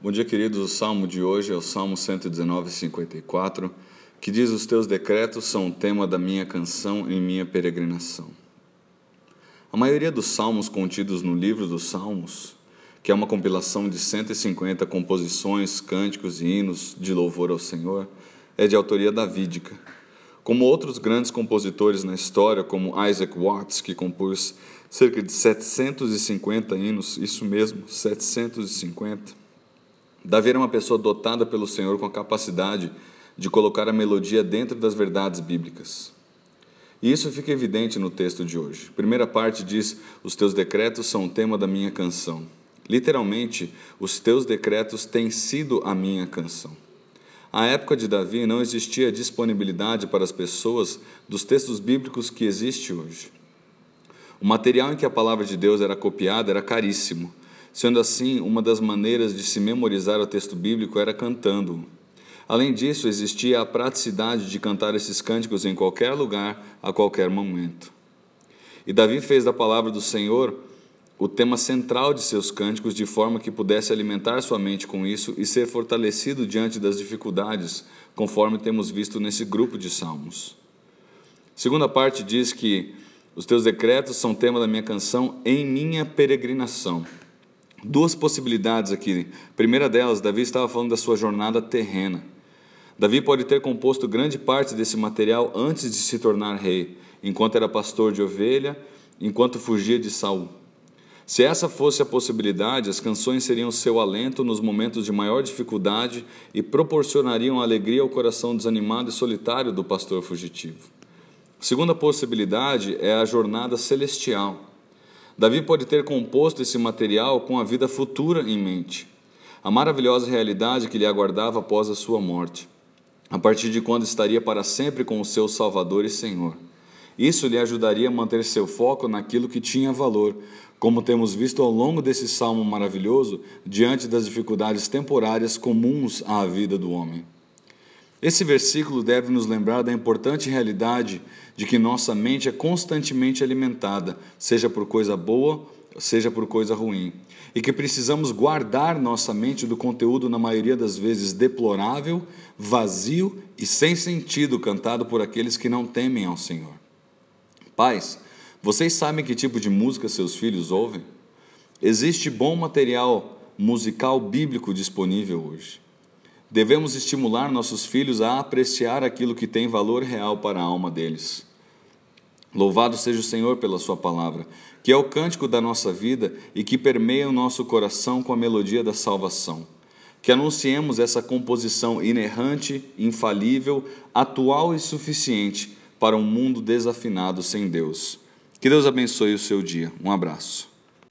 Bom dia, queridos. O salmo de hoje é o Salmo 119, 54, que diz: Os teus decretos são o tema da minha canção em minha peregrinação. A maioria dos salmos contidos no livro dos Salmos, que é uma compilação de 150 composições, cânticos e hinos de louvor ao Senhor, é de autoria davídica. Como outros grandes compositores na história, como Isaac Watts, que compôs cerca de 750 hinos, isso mesmo, 750 Davi era uma pessoa dotada pelo Senhor com a capacidade de colocar a melodia dentro das verdades bíblicas. E isso fica evidente no texto de hoje. A primeira parte diz: Os teus decretos são o tema da minha canção. Literalmente, os teus decretos têm sido a minha canção. À época de Davi não existia disponibilidade para as pessoas dos textos bíblicos que existe hoje. O material em que a palavra de Deus era copiada era caríssimo Sendo assim, uma das maneiras de se memorizar o texto bíblico era cantando-o. Além disso, existia a praticidade de cantar esses cânticos em qualquer lugar, a qualquer momento. E Davi fez da palavra do Senhor o tema central de seus cânticos, de forma que pudesse alimentar sua mente com isso e ser fortalecido diante das dificuldades, conforme temos visto nesse grupo de salmos. Segunda parte diz que os teus decretos são tema da minha canção em minha peregrinação duas possibilidades aqui. Primeira delas, Davi estava falando da sua jornada terrena. Davi pode ter composto grande parte desse material antes de se tornar rei, enquanto era pastor de ovelha, enquanto fugia de Saul. Se essa fosse a possibilidade, as canções seriam seu alento nos momentos de maior dificuldade e proporcionariam alegria ao coração desanimado e solitário do pastor fugitivo. Segunda possibilidade é a jornada celestial. Davi pode ter composto esse material com a vida futura em mente, a maravilhosa realidade que lhe aguardava após a sua morte, a partir de quando estaria para sempre com o seu Salvador e Senhor. Isso lhe ajudaria a manter seu foco naquilo que tinha valor, como temos visto ao longo desse salmo maravilhoso, diante das dificuldades temporárias comuns à vida do homem. Esse versículo deve nos lembrar da importante realidade de que nossa mente é constantemente alimentada, seja por coisa boa, seja por coisa ruim, e que precisamos guardar nossa mente do conteúdo, na maioria das vezes, deplorável, vazio e sem sentido cantado por aqueles que não temem ao Senhor. Pais, vocês sabem que tipo de música seus filhos ouvem? Existe bom material musical bíblico disponível hoje. Devemos estimular nossos filhos a apreciar aquilo que tem valor real para a alma deles. Louvado seja o Senhor pela Sua palavra, que é o cântico da nossa vida e que permeia o nosso coração com a melodia da salvação. Que anunciemos essa composição inerrante, infalível, atual e suficiente para um mundo desafinado sem Deus. Que Deus abençoe o seu dia. Um abraço.